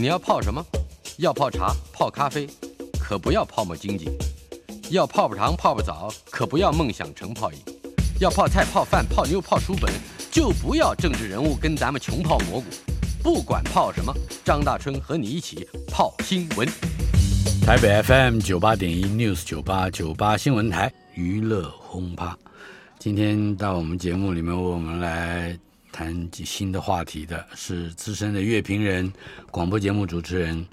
你要泡什么？要泡茶、泡咖啡，可不要泡沫经济；要泡泡糖、泡泡澡，可不要梦想成泡影；要泡菜、泡饭、泡妞、泡书本，就不要政治人物跟咱们穷泡蘑菇。不管泡什么，张大春和你一起泡新闻。台北 FM 九八点一 News 九八九八新闻台娱乐轰趴，今天到我们节目里面，我们来。谈及新的话题的是资深的乐评人、广播节目主持人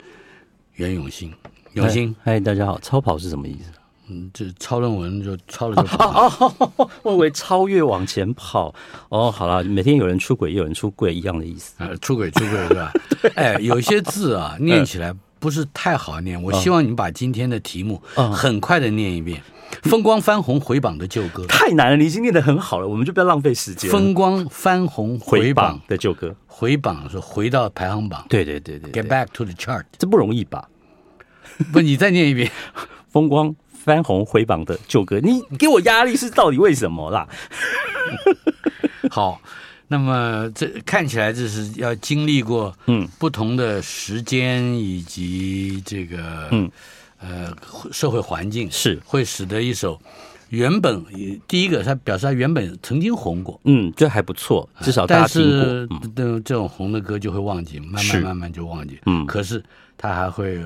袁永新。永新，嗨，大家好。超跑是什么意思？嗯，就抄论文就抄了就跑。哦哦哦哦、我以为超越往前跑。哦，好了，每天有人出轨，有人出柜，一样的意思。呃，出轨出轨是吧？对。哎，有些字啊，念起来不是太好念。我希望你把今天的题目很快的念一遍。风光翻红回榜的旧歌太难了，你已经念得很好了，我们就不要浪费时间。风光翻红回榜的旧歌，回榜是回到排行榜。对对对对，对，Get back to the chart，这不容易吧？不，你再念一遍。风光翻红回榜的旧歌，你给我压力是到底为什么啦？好，那么这看起来这是要经历过嗯不同的时间以及这个嗯。呃，社会环境是会使得一首原本第一个，他表示他原本曾经红过，嗯，这还不错，至少大家听过。但是，这这种红的歌就会忘记，慢慢慢慢就忘记。嗯，可是他还会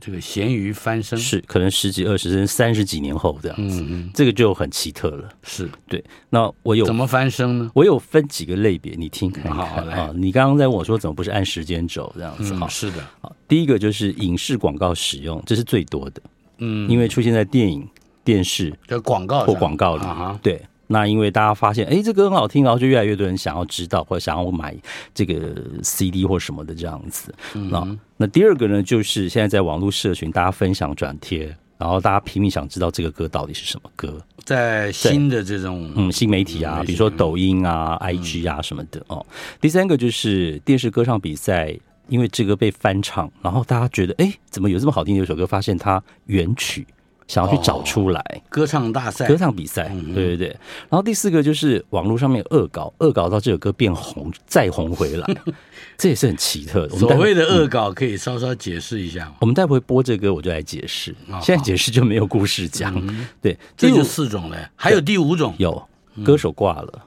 这个咸鱼翻身，是可能十几、二十甚至三十几年后这样子，嗯嗯，这个就很奇特了。是对。那我有怎么翻身呢？我有分几个类别，你听看看。好啊，你刚刚在问我说怎么不是按时间轴这样子？好，是的。好，第一个就是影视广告使用，这是最多的。嗯，因为出现在电影、电视的广告或广告里，对，那因为大家发现，哎，这歌很好听，然后就越来越多人想要知道或者想要买这个 CD 或什么的这样子。那那第二个呢，就是现在在网络社群，大家分享转贴，然后大家拼命想知道这个歌到底是什么歌，在新的这种嗯新媒体啊，比如说抖音啊、IG 啊什么的哦。第三个就是电视歌唱比赛。因为这个被翻唱，然后大家觉得，哎，怎么有这么好听的一首歌？发现它原曲，想要去找出来。哦、歌唱大赛、歌唱比赛，嗯嗯对对对。然后第四个就是网络上面恶搞，恶搞到这首歌变红，再红回来，这也是很奇特的。所谓的恶搞，可以稍稍解释一下吗？我们待会播这歌，我就来解释。哦、现在解释就没有故事讲。嗯、对，这就四种嘞，还有第五种，有歌手挂了。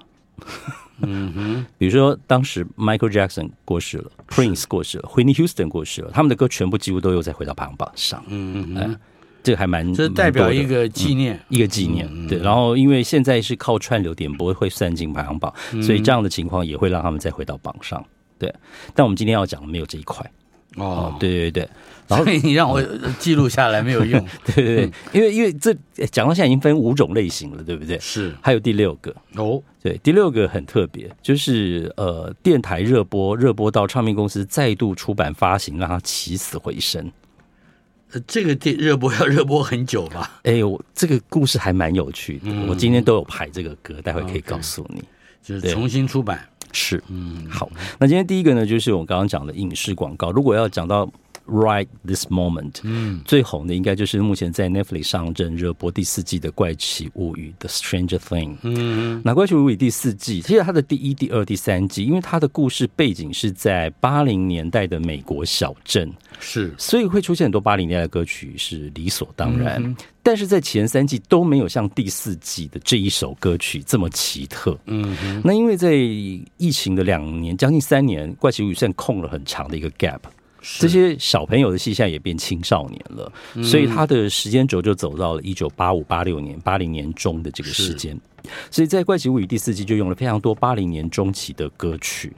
嗯哼，比如说当时 Michael Jackson 过世了，Prince 过世了，Whitney Houston 过世了，他们的歌全部几乎都又再回到排行榜上。嗯嗯，这个还蛮，这代表一个纪念，嗯、一个纪念。嗯、对，然后因为现在是靠串流点播会算进排行榜，嗯、所以这样的情况也会让他们再回到榜上。对，但我们今天要讲的没有这一块。哦，对对对。然后你让我记录下来没有用，对对对，因为因为这讲到现在已经分五种类型了，对不对？是，还有第六个哦，对，第六个很特别，就是呃，电台热播，热播到唱片公司再度出版发行，让它起死回生。呃，这个电热播 要热播很久吧？哎我，这个故事还蛮有趣的，我今天都有排这个歌，待会可以告诉你，就是重新出版。是，嗯，好，那今天第一个呢，就是我刚刚讲的影视广告，如果要讲到。Right this moment，嗯，最红的应该就是目前在 Netflix 上正热播第四季的《怪奇物语》The Stranger Thing，嗯，那《怪奇物语》第四季，其实它的第一、第二、第三季，因为它的故事背景是在八零年代的美国小镇，是，所以会出现很多八零年代的歌曲是理所当然，嗯、但是在前三季都没有像第四季的这一首歌曲这么奇特，嗯哼，那因为在疫情的两年将近三年，《怪奇物语》现在空了很长的一个 gap。这些小朋友的戏现在也变青少年了，所以他的时间轴就走到了一九八五、八六年、八零年中的这个时间。所以在《怪奇物语》第四季就用了非常多八零年中期的歌曲。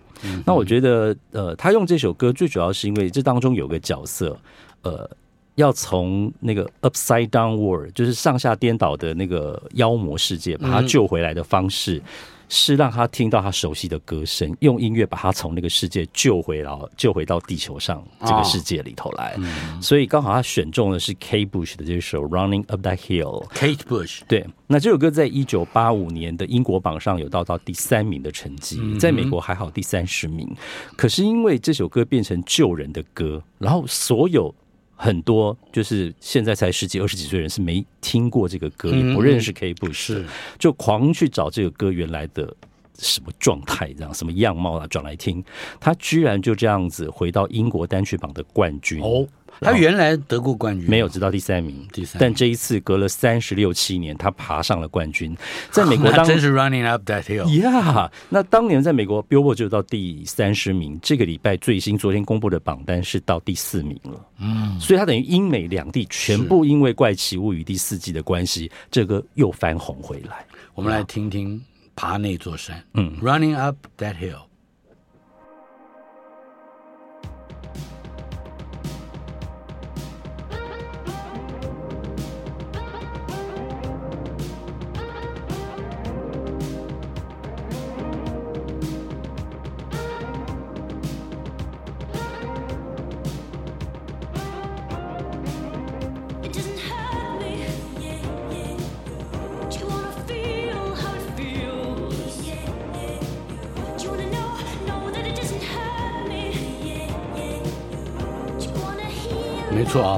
那我觉得，呃，他用这首歌最主要是因为这当中有个角色，呃，要从那个 Upside Down World，就是上下颠倒的那个妖魔世界，把他救回来的方式。是让他听到他熟悉的歌声，用音乐把他从那个世界救回到救回到地球上这个世界里头来。哦嗯、所以刚好他选中的是 Kate Bush 的这首《Running Up That Hill》。Kate Bush 对，那这首歌在一九八五年的英国榜上有到到第三名的成绩，嗯、在美国还好第三十名。可是因为这首歌变成救人的歌，然后所有。很多就是现在才十几二十几岁人是没听过这个歌，也不认识 Kate Bush，是。就狂去找这个歌原来的什么状态，这样什么样貌啊，转来听，他居然就这样子回到英国单曲榜的冠军。哦。他原来得过冠军，没有，直到第三名。第三，但这一次隔了三十六七年，他爬上了冠军。在美国 当，当真是 running up that hill。呀，那当年在美国 Billboard 就到第三十名。这个礼拜最新昨天公布的榜单是到第四名了。嗯，所以他等于英美两地全部因为《怪奇物语》第四季的关系，这个又翻红回来。我们来听听爬那座山。嗯，running up that hill。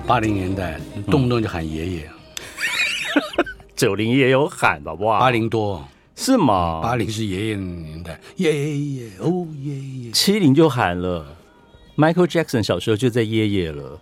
八零年代动不动就喊爷爷，九零也有喊的哇，八零多。是吗？八零是爷爷年代，爷爷哦爷爷，七零就喊了，Michael Jackson 小时候就在爷爷了。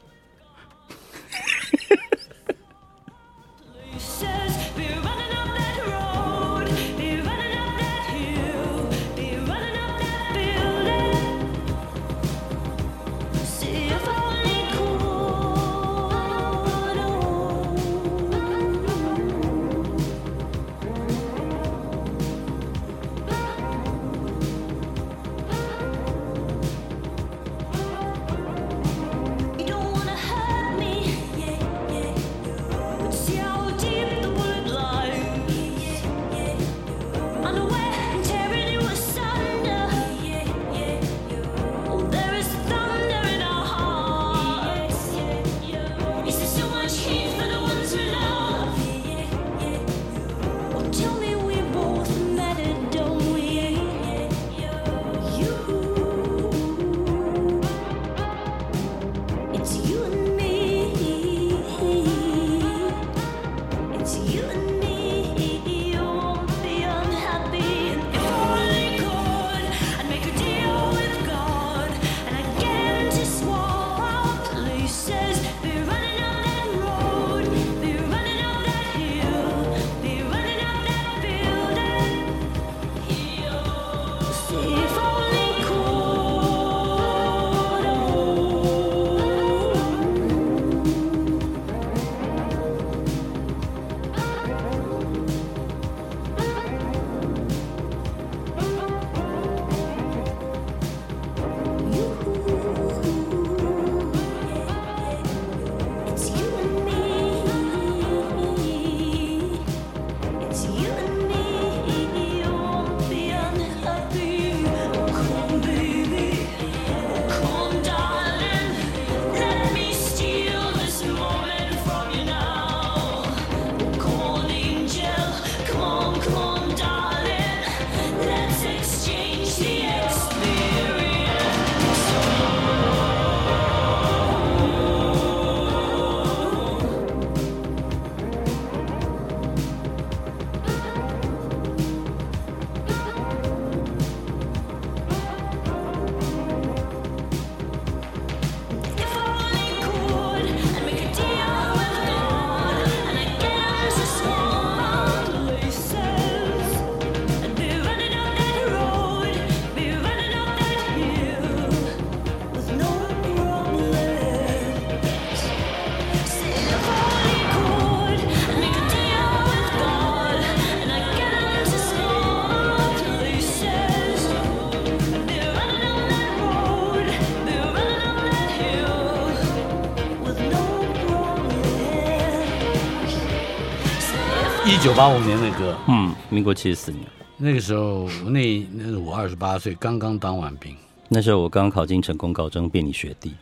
一九八五年的歌，嗯，民国七十四年，那个时候，那那是我二十八岁，刚刚当完兵。那时候我刚考进成功高中，变你学弟。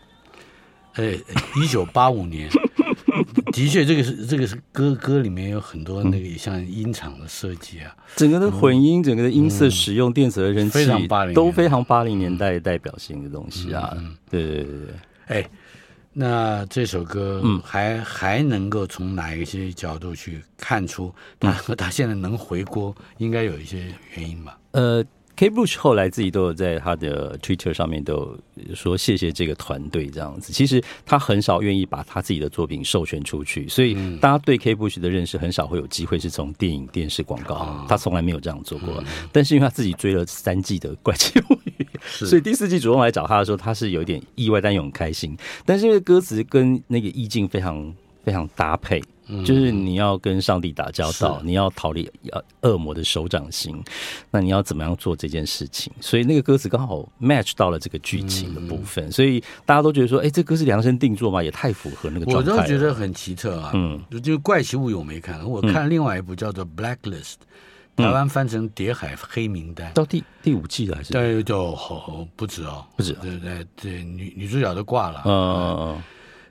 哎，一九八五年，的确，这个是这个是歌歌里面有很多那个像音场的设计啊，整个的混音，整个的音色使用，电子合成器，非常八零，都非常八零年代代表性的东西啊。对对对对，哎，那这首歌还还能够从哪一些角度去看出他他现在能回锅，应该有一些原因吧？呃。Kate Bush 后来自己都有在他的 Twitter 上面都有说谢谢这个团队这样子。其实他很少愿意把他自己的作品授权出去，所以大家对 Kate Bush 的认识很少会有机会是从电影、电视、广告，他从来没有这样做过。但是因为他自己追了三季的《怪奇物语》，所以第四季主动来找他的时候，他是有一点意外但又很开心。但是因为歌词跟那个意境非常非常搭配。就是你要跟上帝打交道，你要逃离恶魔的手掌心，那你要怎么样做这件事情？所以那个歌词刚好 match 到了这个剧情的部分，所以大家都觉得说，哎，这歌是量身定做嘛，也太符合那个状态。我都觉得很奇特啊，嗯，就怪奇物语我没看，我看另外一部叫做《Blacklist》，台湾翻成《谍海黑名单》，到第第五季了还是？对，就好不止哦，不止，对对对，女女主角都挂了，嗯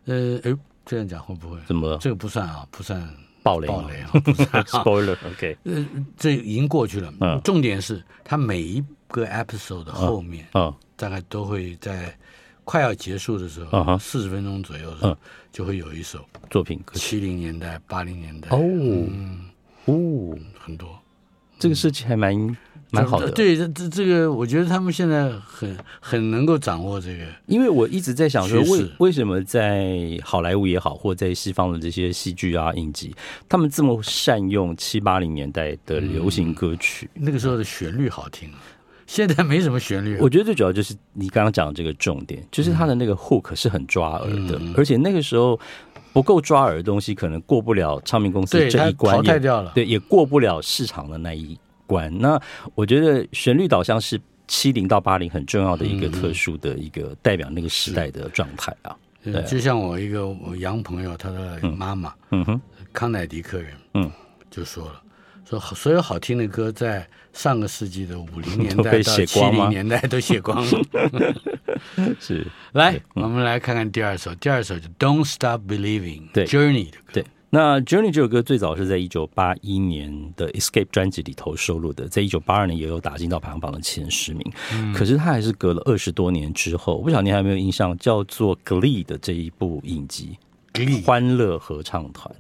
嗯，呃，哎。这样讲会不会？怎么？了？这个不算啊，不算暴雷，暴雷啊，不算 spoiler。OK，呃，这已经过去了。嗯，重点是它每一个 episode 的后面，嗯，大概都会在快要结束的时候，四十分钟左右的时候，就会有一首作品，七零年代、八零年代。哦，哦，很多。这个设计还蛮。蛮好的，对这这这个，我觉得他们现在很很能够掌握这个，因为我一直在想说，为为什么在好莱坞也好，或在西方的这些戏剧啊、影集，他们这么善用七八零年代的流行歌曲？嗯、那个时候的旋律好听，现在没什么旋律。我觉得最主要就是你刚刚讲的这个重点，就是他的那个 hook 是很抓耳的，嗯、而且那个时候不够抓耳的东西，可能过不了唱片公司这一关，淘汰掉了，对，也过不了市场的那一。关。那，我觉得旋律导向是七零到八零很重要的一个特殊的一个代表那个时代的状态啊。对，就像我一个我洋朋友，他的妈妈，嗯哼，康乃迪克人，嗯，就说了，说所有好听的歌在上个世纪的五零 年代到七零年代都写光了。是，来，我们来看看第二首，第二首就 Don't Stop Believing，对，Journey 的歌。对。那《Journey》这首歌最早是在一九八一年的《Escape》专辑里头收录的，在一九八二年也有打进到排行榜的前十名。嗯、可是它还是隔了二十多年之后，我不晓得你还有没有印象，叫做《Glee》的这一部影集《欢乐合唱团，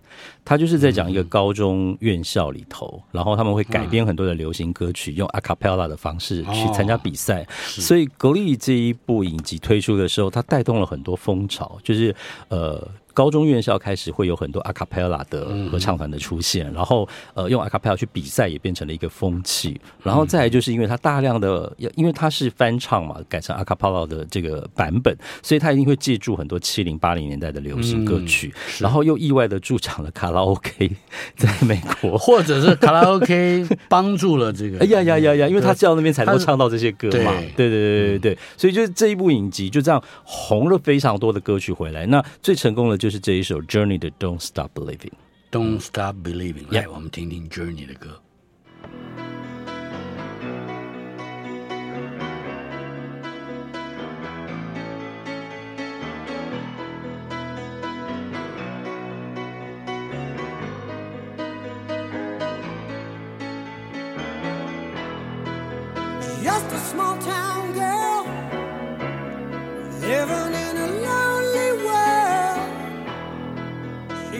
他就是在讲一个高中院校里头，然后他们会改编很多的流行歌曲，用 a cappella 的方式去参加比赛。哦、所以《Glee》这一部影集推出的时候，它带动了很多风潮，就是呃。高中院校开始会有很多 a cappella 的合唱团的出现，然后呃用 a cappella 去比赛也变成了一个风气，然后再来就是因为它大量的，因为它是翻唱嘛，改成 a cappella 的这个版本，所以它一定会借助很多七零八零年代的流行歌曲，然后又意外的助长了卡拉 OK 在美国，或者是 卡拉 OK 帮助了这个，哎呀呀呀呀，因为他叫那边才能够唱到这些歌嘛，对。对对对对，所以就是这一部影集就这样红了非常多的歌曲回来，那最成功的就。就是这一首 Journey 的 Don't Stop Believing。Don't Stop Believing，来，我们听听 Journey 的歌。Just a small town girl living in a love.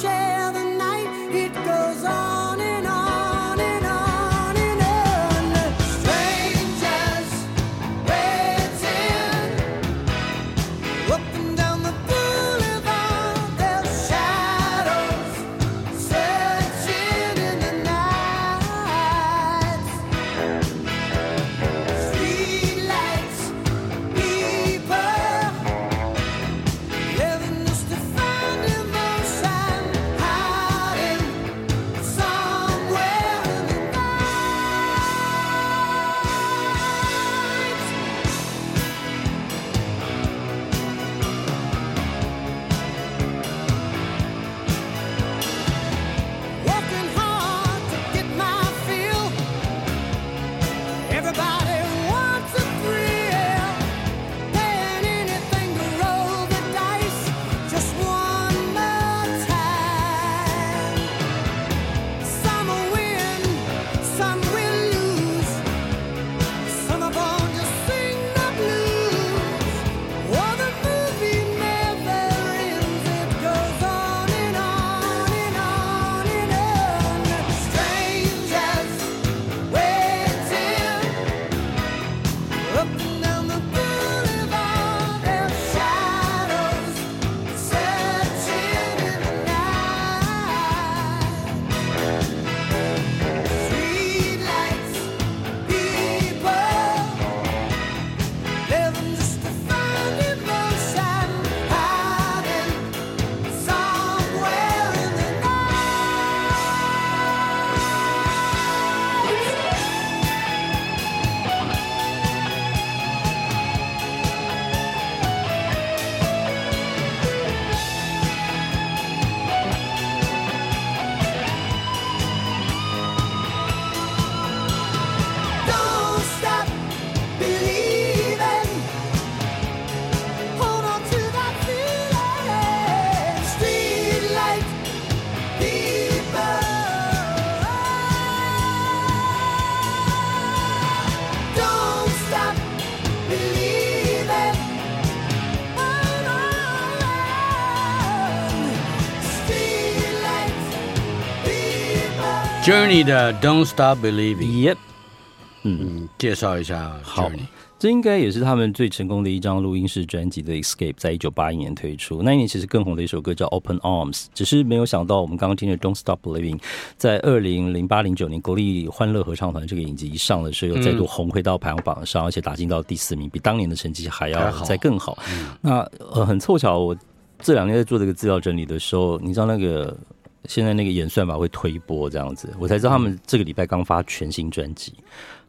share. Journey 的 Don't Stop Believing。Yep，嗯，介绍一下 Journey。好，这应该也是他们最成功的一张录音室专辑的 Escape，在一九八一年推出。那一年其实更红的一首歌叫 Open Arms，只是没有想到我们刚刚听的 Don't Stop Believing，在二零零八零九年国立欢乐合唱团这个影集一上的时候，又再度红回到排行榜上，而且打进到第四名，比当年的成绩还要再更好。那呃，很凑巧，我这两天在做这个资料整理的时候，你知道那个。现在那个演算法会推播这样子，我才知道他们这个礼拜刚发全新专辑，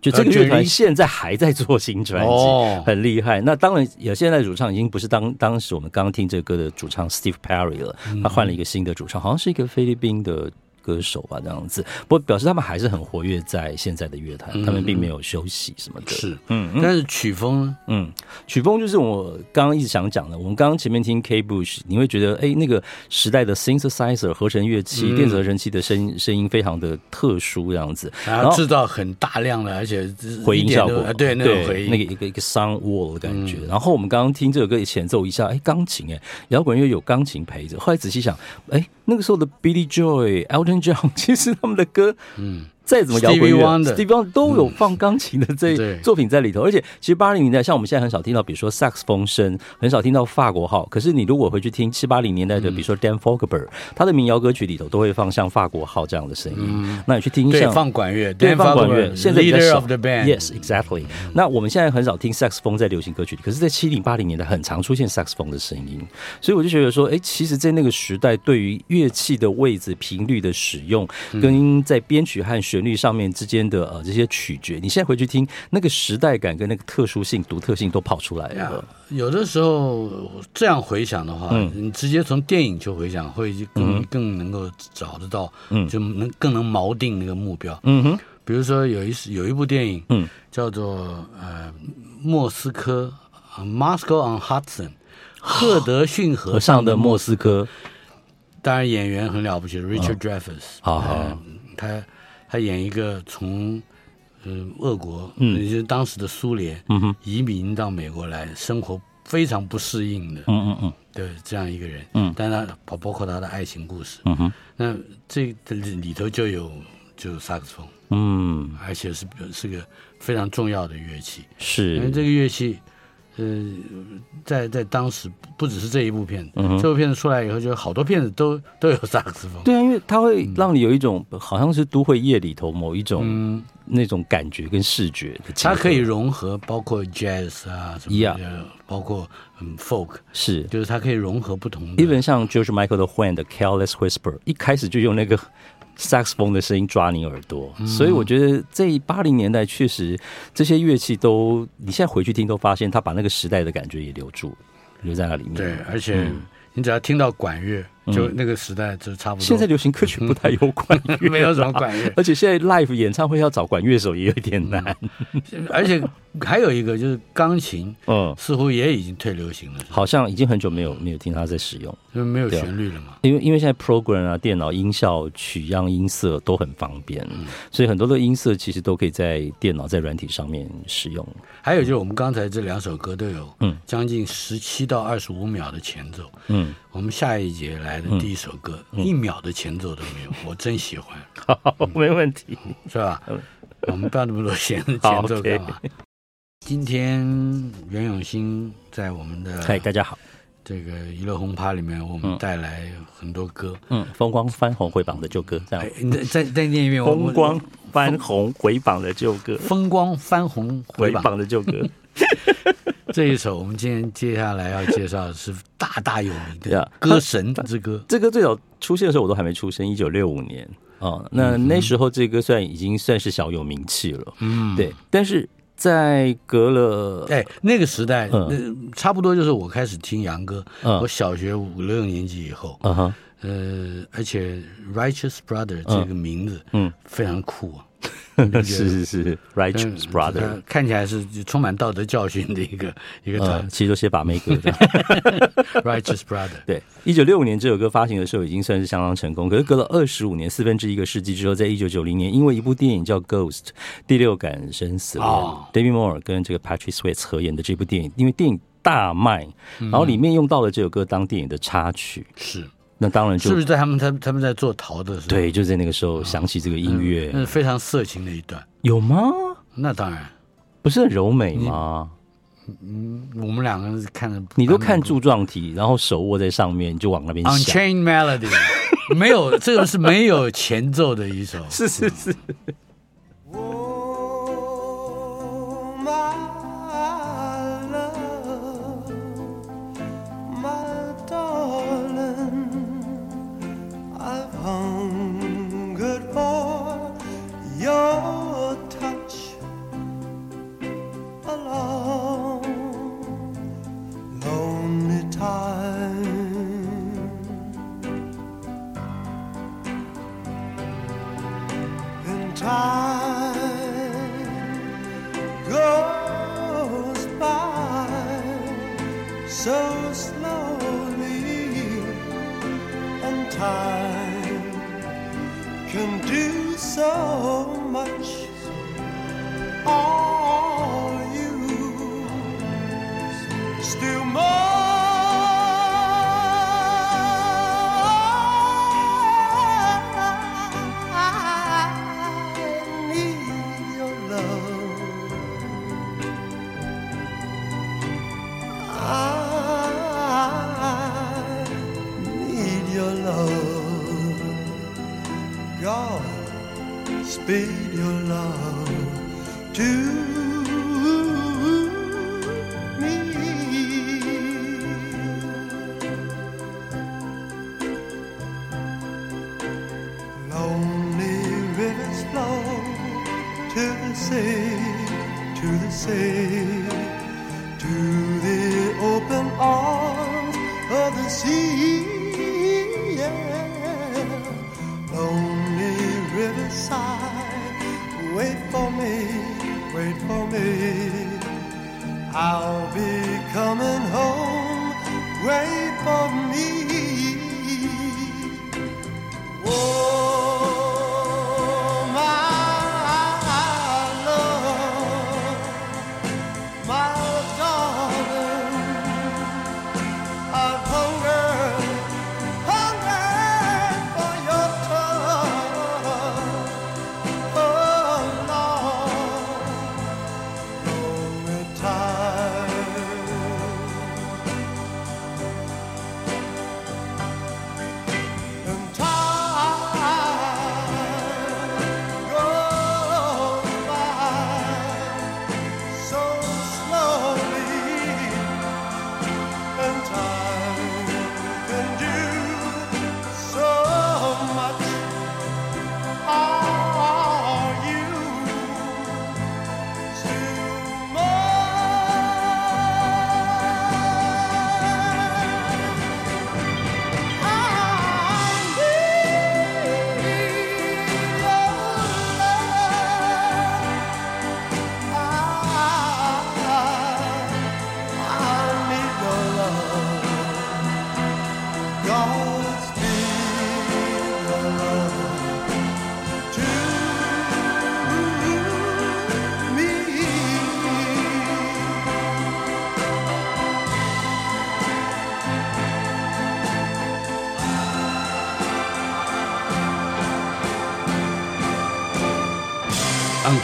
就这个乐团现在还在做新专辑，很厉害。那当然，有现在主唱已经不是当当时我们刚刚听这个歌的主唱 Steve Perry 了，他换了一个新的主唱，好像是一个菲律宾的。歌手吧，这样子，不过表示他们还是很活跃在现在的乐坛，嗯、他们并没有休息什么的。是，嗯，但是曲风呢？嗯，曲风就是我刚刚一直想讲的。我们刚刚前面听 Kate Bush，你会觉得，哎、欸，那个时代的 synthesizer 合成乐器、嗯、电子合成器的声音声音非常的特殊，这样子，然后制造很大量的，而且回音效果，对，那个回音，那个一个一个 sound wall 的感觉。嗯、然后我们刚刚听这首歌也前奏一下，哎、欸，钢琴，哎，摇滚乐有钢琴陪着。后来仔细想，哎、欸，那个时候的 Billy Joy、Elton John，其实。他们的歌，嗯。再怎么摇滚乐，Stevie Wonder 都有放钢琴的这作品在里头。而且，其实八零年代，像我们现在很少听到，比如说萨克斯风声，很少听到法国号。可是，你如果回去听七八零年代的，比如说 Dan Fogelberg，他的民谣歌曲里头都会放像法国号这样的声音。那你去听像放管乐，对，放管乐。现在 Leader of the band，Yes，exactly。那我们现在很少听萨克斯风在流行歌曲里，可是，在七零八零年代很常出现萨克斯风的声音。所以我就觉得说，哎，其实，在那个时代，对于乐器的位置、频率的使用，跟在编曲和旋律上面之间。的呃这些曲诀，你现在回去听，那个时代感跟那个特殊性、独特性都跑出来了。有的时候这样回想的话，嗯、你直接从电影去回想，会更、嗯、更能够找得到，嗯，就能更能锚定那个目标。嗯哼，比如说有一有一部电影，嗯，叫做呃莫斯科，Moscow on Hudson，赫德逊河上的莫斯科。当然演员很了不起，Richard Dreyfuss，好，他。他演一个从，呃，俄国，嗯，也就是当时的苏联，嗯哼，移民到美国来生活非常不适应的，嗯嗯嗯，对，这样一个人，嗯，但他包包括他的爱情故事，嗯哼，那这里头就有就萨克斯风，嗯，而且是是个非常重要的乐器，是，因为这个乐器。呃，在在当时不只是这一部片子，嗯、这部片子出来以后，就好多片子都 都有萨克斯风。对啊，因为它会让你有一种、嗯、好像是都会夜里头某一种、嗯、那种感觉跟视觉的。它可以融合包括 jazz 啊什么的，Yeah 包括嗯 folk，是，就是它可以融合不同的。Even 像 George Michael 的 When 的 Careless Whisper，一开始就用那个。萨克斯风的声音抓你耳朵，嗯、所以我觉得这八零年代确实这些乐器都，你现在回去听都发现，他把那个时代的感觉也留住，留在那里面。对，而且你只要听到管乐。就那个时代就差不多。现在流行歌曲不太有管乐，没有什么管乐，而且现在 live 演唱会要找管乐手也有点难。而且还有一个就是钢琴，嗯，似乎也已经退流行了，好像已经很久没有没有听他在使用，因为没有旋律了嘛。因为因为现在 program 啊、电脑音效、取样、音色都很方便，所以很多的音色其实都可以在电脑在软体上面使用。还有就是我们刚才这两首歌都有，嗯，将近十七到二十五秒的前奏，嗯。我们下一节来的第一首歌，一秒的前奏都没有，我真喜欢。好，没问题，是吧？我们不要那么多前 前奏干嘛？Okay、今天袁永新在我们的嗨，大家好，这个娱乐轰趴里面，我们带来很多歌，嗯，风光翻红回榜的旧歌，这样。你再再念一遍，风光翻红回榜的旧歌，风光翻红回榜的旧歌。这一首我们今天接下来要介绍的是大大有名的《歌神之歌》。这歌最早出现的时候，我都还没出生，一九六五年啊。那那时候这歌算已经算是小有名气了，嗯，对。但是在隔了哎那个时代，嗯，差不多就是我开始听杨歌，我小学五六年级以后，嗯哼，呃，而且 Righteous Brother 这个名字，嗯，非常酷啊。是是是，Righteous Brother，看起来是充满道德教训的一个 一个团，其实都写把妹歌的。Righteous Brother，对，一九六五年这首歌发行的时候已经算是相当成功，可是隔了二十五年，四分之一个世纪之后，在一九九零年，因为一部电影叫《Ghost》第六感生死恋，David Moore 跟这个 Patrick Swayze 合演的这部电影，因为电影大卖，然后里面用到了这首歌当电影的插曲，是。那当然就是不是在他们他他们在做陶的时候？对，就在那个时候想起这个音乐，那是非常色情的一段，有吗？那当然不是很柔美吗？嗯，我们两个人看着，你都看柱状体，然后手握在上面就往那边想。Unchained Melody 没有，这个是没有前奏的一首，是 是是。被。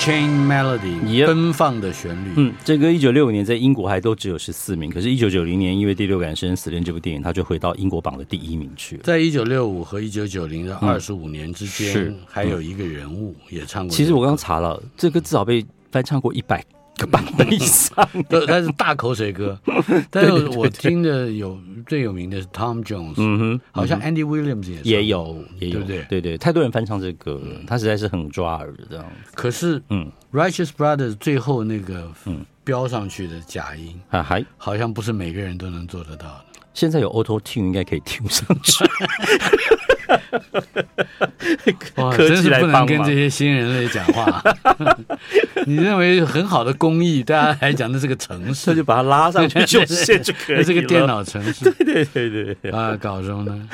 Chain Melody，奔放的旋律。嗯，这歌一九六五年在英国还都只有十四名，可是，一九九零年因为《第六感生死恋》这部电影，他就回到英国榜的第一名去了。在一九六五和一九九零的二十五年之间，是还有一个人物也唱过。其实我刚刚查了，这个至少被翻唱过一百个版本以上，他是大口水歌。但是我听的有最有名的是 Tom Jones，嗯哼，好像 Andy Williams 也也有，也有，对不对？对对，太多人翻唱这个歌，他实在是很抓耳的这样。可是，嗯，Righteous Brothers 最后那个嗯标上去的假音啊，还好像不是每个人都能做得到的。现在有 Auto Tune 应该可以听上去。哇，真是不能跟这些新人类讲话。你认为很好的工艺，大家还讲的是个城市，就把它拉上去就线就可以了。这个电脑城市，对对对对啊，搞什么呢。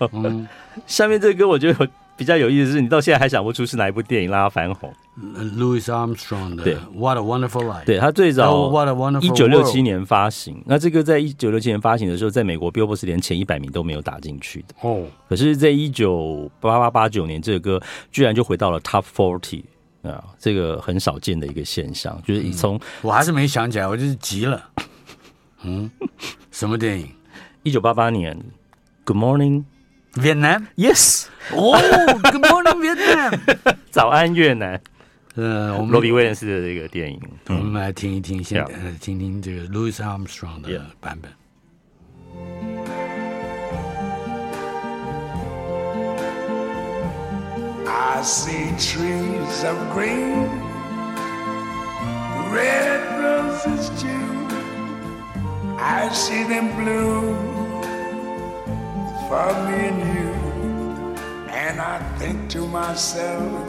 嗯，下面这个歌我觉得比较有意思，是你到现在还想不出是哪一部电影让它翻红。Louis Armstrong 的对。What a Wonderful Life，对他最早 What a Wonderful 一九六七年发行，那这个在一九六七年发行的时候，在美国 Billboard 是连前一百名都没有打进去的。哦，可是，在一九八八八九年，这个歌居然就回到了 Top Forty 啊，这个很少见的一个现象，就是从、嗯、我还是没想起来，我就是急了。嗯，什么电影？一九八八年，Good Morning Vietnam，Yes，哦、oh,，Good Morning Vietnam，早安越南。呃，我们罗比威廉斯的这个电影，我们来听一听，现在听听这个 Louis Armstrong 的版本。I see trees of green, red roses too. I see them bloom for me and you, and I think to myself.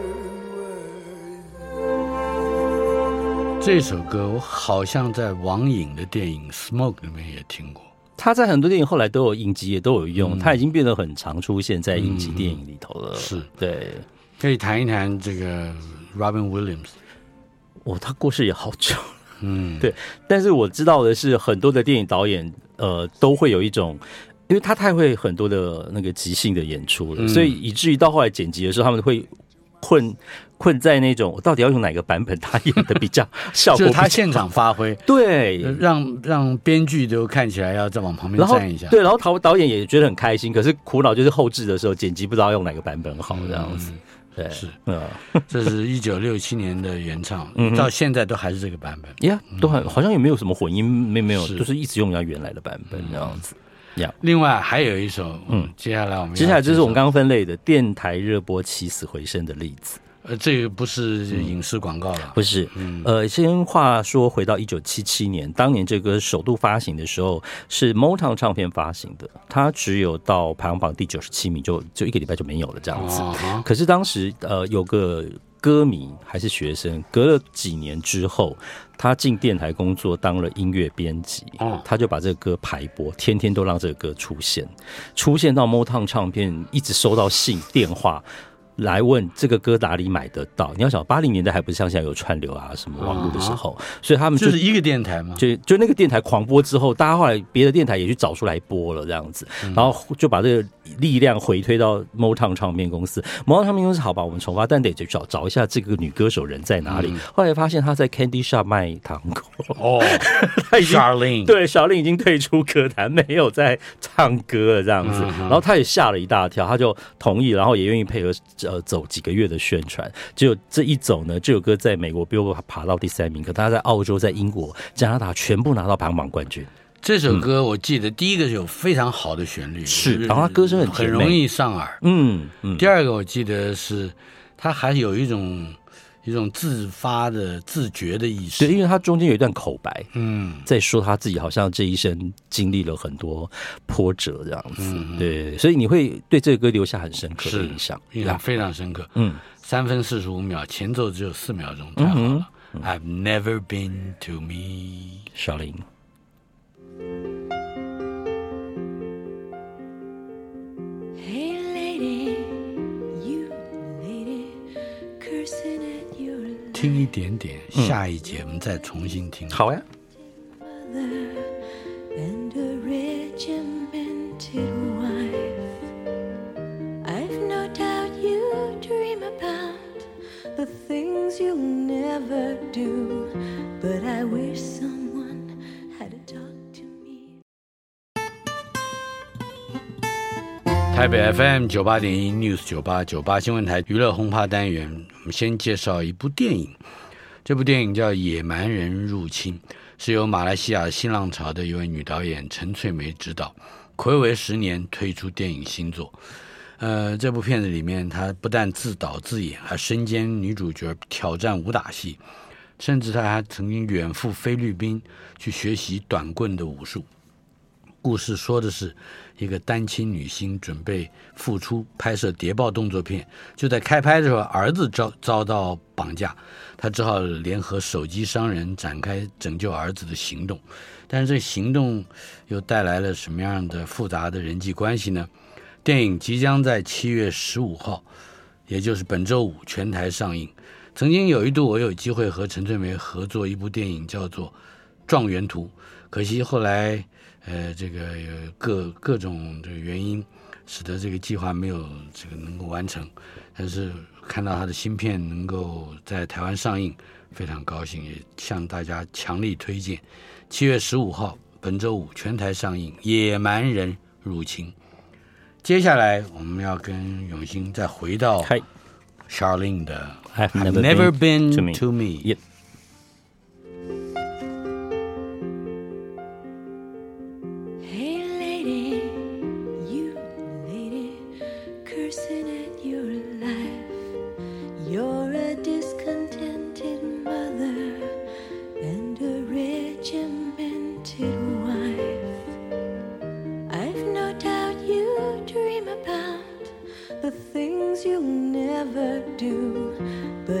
这首歌我好像在王影的电影《Smoke》里面也听过。他在很多电影后来都有影集，也都有用。他已经变得很常出现在影集电影里头了。是对，可以谈一谈这个 Robin Williams。哦，他过世也好久。嗯，对。但是我知道的是，很多的电影导演呃都会有一种。因为他太会很多的那个即兴的演出了，嗯、所以以至于到后来剪辑的时候，他们会困困在那种我到底要用哪个版本，他演的比较效果，就是他现场发挥，对，让让编剧都看起来要再往旁边站一下，对，然后导导演也觉得很开心，可是苦恼就是后置的时候剪辑不知道用哪个版本好这样子，嗯、对，是，嗯，这是一九六七年的原唱，到现在都还是这个版本，呀、都很好像也没有什么混音，没没有，就是一直用人家原来的版本这样子。Yeah. 另外还有一首，嗯，接下来我们接下来就是我们刚刚分类的电台热播起死回生的例子。呃，这个不是影视广告了，嗯，不是。嗯，呃，先话说回到一九七七年，当年这个首度发行的时候是 Motown 唱片发行的，它只有到排行榜第九十七名，就就一个礼拜就没有了这样子。哦，可是当时呃有个。歌迷还是学生，隔了几年之后，他进电台工作，当了音乐编辑。哦，他就把这个歌排播，天天都让这个歌出现，出现到 Motown 唱片，一直收到信电话。来问这个歌哪里买得到？你要想八零年代还不是像现在有串流啊什么网络的时候，啊、所以他们就，就是一个电台嘛，就就那个电台狂播之后，大家后来别的电台也去找出来播了这样子，然后就把这个力量回推到 Motown 唱片公司。Motown 唱片公司好吧，我们重发，但得去找找一下这个女歌手人在哪里。嗯、后来发现她在 Candy Shop 卖糖果哦，她已经对 Charlene 已经退出歌坛，没有在唱歌了这样子。嗯、然后她也吓了一大跳，她就同意，然后也愿意配合呃走几个月。的宣传，只有这一走呢，这首歌在美国 Billboard 爬到第三名，可他在澳洲、在英国、加拿大全部拿到排行榜冠军。这首歌我记得，第一个是有非常好的旋律，是，然后他歌声很很容易上耳。嗯嗯。第二个我记得是，他还有一种一种自发的自觉的意识。对，因为他中间有一段口白，嗯，在说他自己好像这一生经历了很多波折这样子。嗯、对，所以你会对这个歌留下很深刻的印象，印象非常深刻。嗯，三分四十五秒，前奏只有四秒钟，太好了。嗯、I've never been to me，小林。听一点点，下一节我们再重新听。好呀。台北 FM 九八点一 News 九八九八新闻台娱乐轰趴单元，我们先介绍一部电影。这部电影叫《野蛮人入侵》，是由马来西亚新浪潮的一位女导演陈翠梅执导，睽违十年推出电影新作。呃，这部片子里面，她不但自导自演，还身兼女主角，挑战武打戏，甚至她还曾经远赴菲律宾去学习短棍的武术。故事说的是，一个单亲女星准备复出拍摄谍报动作片，就在开拍的时候，儿子遭遭到绑架，她只好联合手机商人展开拯救儿子的行动。但是这行动又带来了什么样的复杂的人际关系呢？电影即将在七月十五号，也就是本周五全台上映。曾经有一度，我有机会和陈翠梅合作一部电影，叫做《状元图》，可惜后来。呃，这个有各各种这个原因，使得这个计划没有这个能够完成。但是看到他的新片能够在台湾上映，非常高兴，也向大家强力推荐。七月十五号，本周五全台上映《野蛮人入侵》。接下来我们要跟永兴再回到 Charlene 的 I've never been to me。but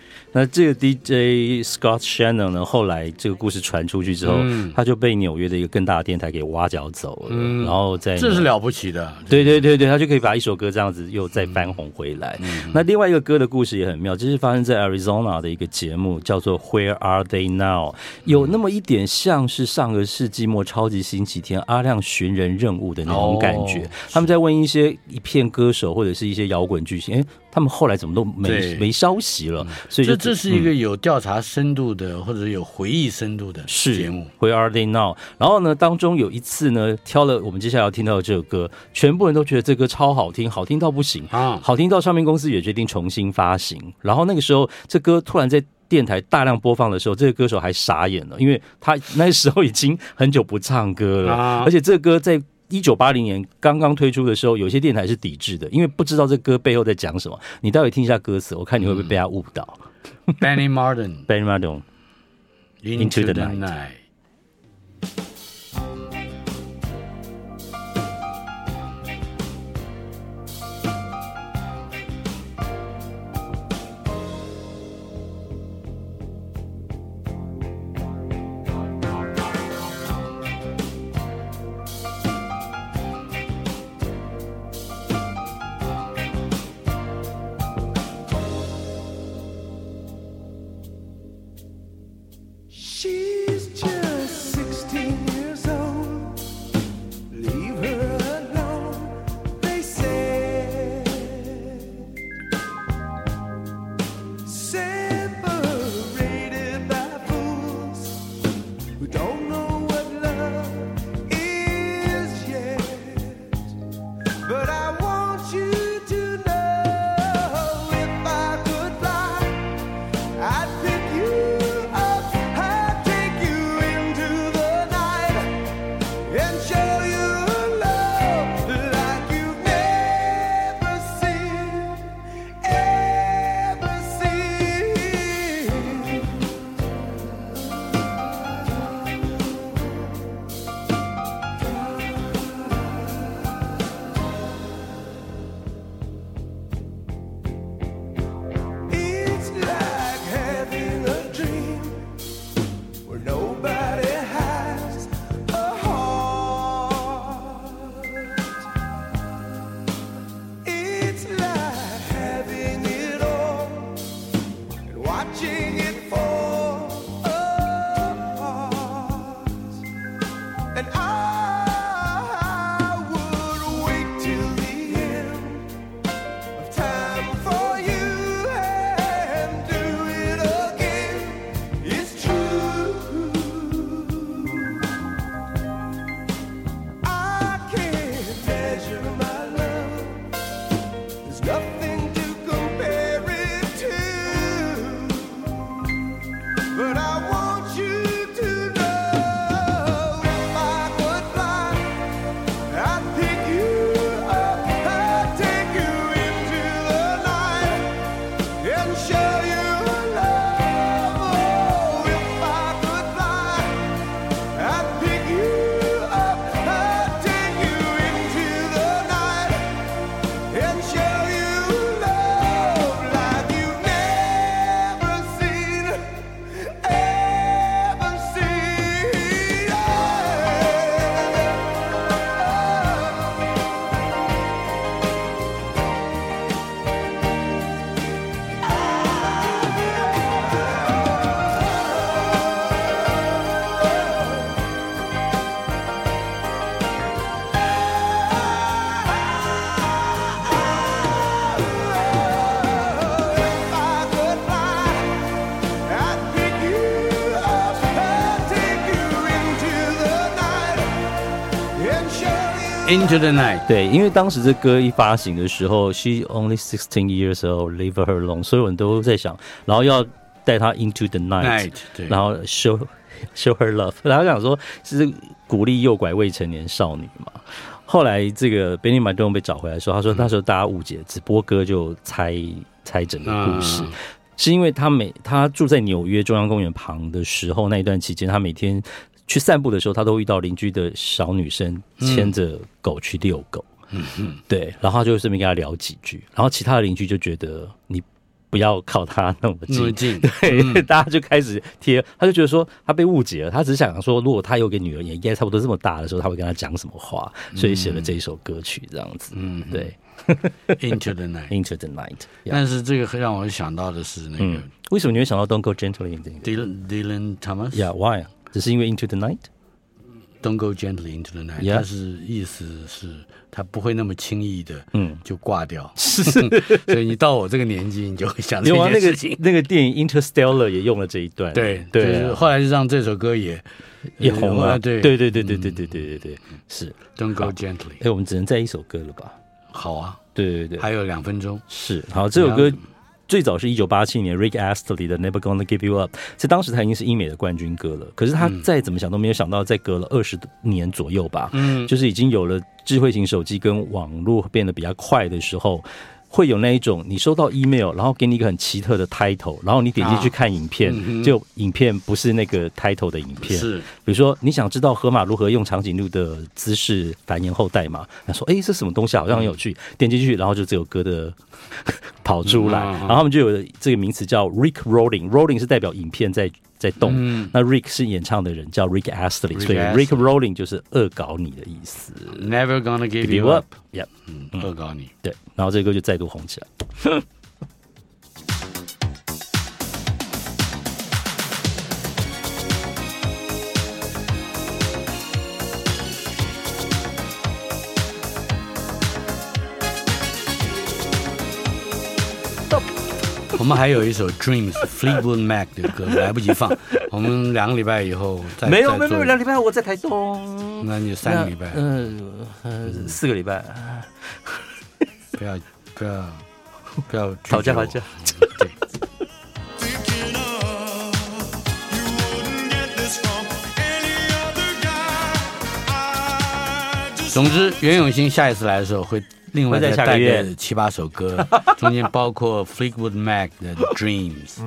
那这个 DJ Scott Shannon 呢，后来这个故事传出去之后，嗯、他就被纽约的一个更大的电台给挖角走了，嗯、然后在这是了不起的，对对对对，他就可以把一首歌这样子又再翻红回来。嗯、那另外一个歌的故事也很妙，这是发生在 Arizona 的一个节目，叫做 Where Are They Now？有那么一点像是上个世纪末超级星期天阿亮寻人任务的那种感觉，哦、他们在问一些一片歌手或者是一些摇滚巨星，哎。他们后来怎么都没没消息了？所以这这是一个有调查深度的，嗯、或者有回忆深度的节目。Where are they now？然后呢，当中有一次呢，挑了我们接下来要听到的这首歌，全部人都觉得这歌超好听，好听到不行啊！好听到唱片公司也决定重新发行。然后那个时候，这歌突然在电台大量播放的时候，这个歌手还傻眼了，因为他那时候已经很久不唱歌了，啊、而且这个歌在。一九八零年刚刚推出的时候，有些电台是抵制的，因为不知道这歌背后在讲什么。你待会听一下歌词，我看你会不会被他误导。Benny Martin，Benny Martin，Into the Night。Into the night，对，因为当时这歌一发行的时候，She only sixteen years old，leave her alone，所有人都在想，然后要带她 into the night，, 然后 show show her love，然后想说是鼓励诱拐未成年少女嘛。后来这个 Benny Madonna 被找回来说，他说那时候大家误解，只播歌就猜猜整个故事，嗯、是因为他每他住在纽约中央公园旁的时候，那一段期间他每天。去散步的时候，他都遇到邻居的小女生牵着狗去遛狗。嗯嗯，对，然后他就顺便跟他聊几句，然后其他的邻居就觉得你不要靠他那么近，对，嗯、大家就开始贴，他就觉得说他被误解了，他只是想说，如果他有个女儿也应该差不多这么大的时候，他会跟他讲什么话，所以写了这一首歌曲这样子，嗯，对，Into the Night，Into the Night，但是这个让我想到的是那个，嗯、为什么你会想到 Don't Go Gently into the Night？Dylan Thomas，Yeah，Why？只是因为 Into the Night。Don't go gently into the night，但 Yeah. 是意思是他不会那么轻易的，嗯，就挂掉。是，所以你到我这个年纪，你就会想这件事情。那 个那个电影 Interstellar 也用了这一段，对对，后来就让这首歌也也红了。对对对对对对对对对对，是 Don't go gently。哎，我们只能再一首歌了吧？好啊，对对对，还有两分钟。是，好，这首歌。最早是一九八七年 Rick Astley 的 Never Gonna Give You Up，在当时他已经是英美的冠军歌了。可是他再怎么想都没有想到，在隔了二十年左右吧，嗯，就是已经有了智慧型手机跟网络变得比较快的时候。会有那一种，你收到 email，然后给你一个很奇特的 title，然后你点进去看影片，啊嗯、就影片不是那个 title 的影片。是，比如说你想知道河马如何用长颈鹿的姿势繁衍后代嘛？他说：“哎，这什么东西好像很有趣。嗯”点进去，然后就这首歌的 跑出来，嗯啊、然后他们就有这个名词叫 Rick Rolling，Rolling 是代表影片在。在动，嗯、那 Rick 是演唱的人，叫 Rick Astley，所以 Rick Rolling 就是恶搞你的意思。Never gonna give you up，Yep，嗯，恶搞你，对，然后这个歌就再度红起来。我们还有一首 Dreams Fleetwood Mac 的歌来不及放，我们两个礼拜以后再没有没有没有两个礼拜我在台东，那你三个礼拜，嗯嗯四个礼拜，不要不要不要吵架吵架，对。总之，袁永新下一次来的时候会。另外再带个七八首歌，中间包括 Fleetwood Mac 的 Dreams。